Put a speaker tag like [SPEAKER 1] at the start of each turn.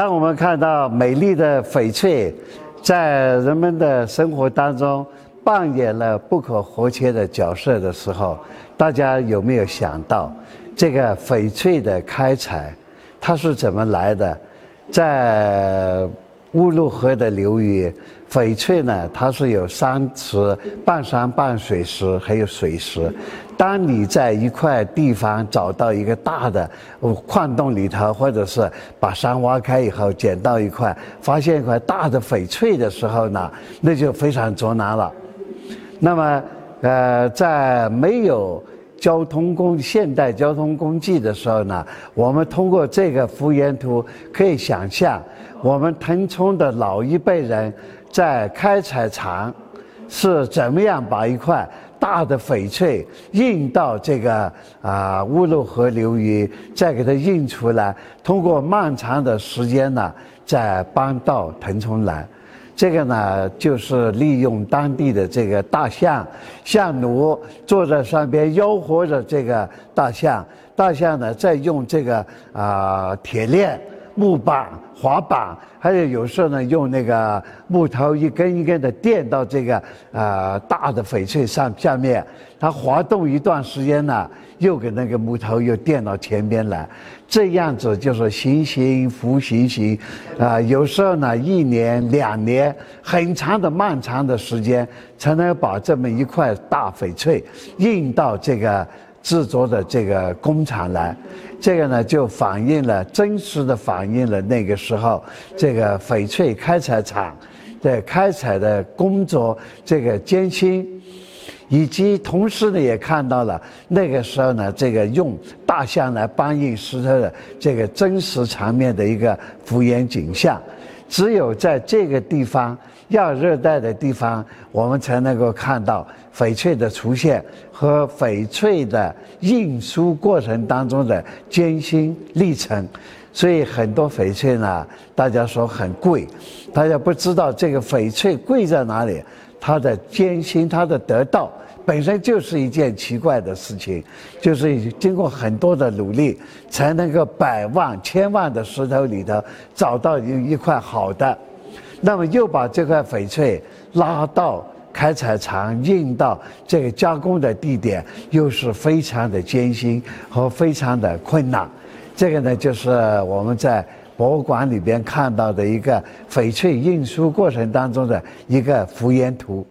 [SPEAKER 1] 当我们看到美丽的翡翠在人们的生活当中扮演了不可或缺的角色的时候，大家有没有想到，这个翡翠的开采它是怎么来的？在乌鲁河的流域，翡翠呢，它是有山石、半山半水石，还有水石。当你在一块地方找到一个大的矿洞里头，或者是把山挖开以后捡到一块，发现一块大的翡翠的时候呢，那就非常着难了。那么，呃，在没有交通工现代交通工具的时候呢，我们通过这个幅原图可以想象。我们腾冲的老一辈人在开采场是怎么样把一块大的翡翠运到这个啊乌鲁河流域，再给它运出来，通过漫长的时间呢，再搬到腾冲来。这个呢，就是利用当地的这个大象，象奴坐在上边吆喝着这个大象，大象呢再用这个啊铁链。木板、滑板，还有有时候呢，用那个木头一根一根的垫到这个呃大的翡翠上下面，它滑动一段时间呢，又给那个木头又垫到前边来，这样子就是行行复行行，啊，有时候呢一年两年很长的漫长的时间，才能把这么一块大翡翠运到这个。制作的这个工厂来，这个呢就反映了真实的反映了那个时候这个翡翠开采厂的开采的工作这个艰辛，以及同时呢也看到了那个时候呢这个用大象来搬运石头的这个真实场面的一个复原景象。只有在这个地方亚热带的地方，我们才能够看到翡翠的出现和翡翠的运输过程当中的艰辛历程。所以很多翡翠呢，大家说很贵，大家不知道这个翡翠贵在哪里，它的艰辛，它的得到。本身就是一件奇怪的事情，就是经过很多的努力，才能够百万、千万的石头里头找到一一块好的，那么又把这块翡翠拉到开采厂，运到这个加工的地点，又是非常的艰辛和非常的困难。这个呢，就是我们在博物馆里边看到的一个翡翠运输过程当中的一个复原图。